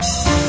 Bye.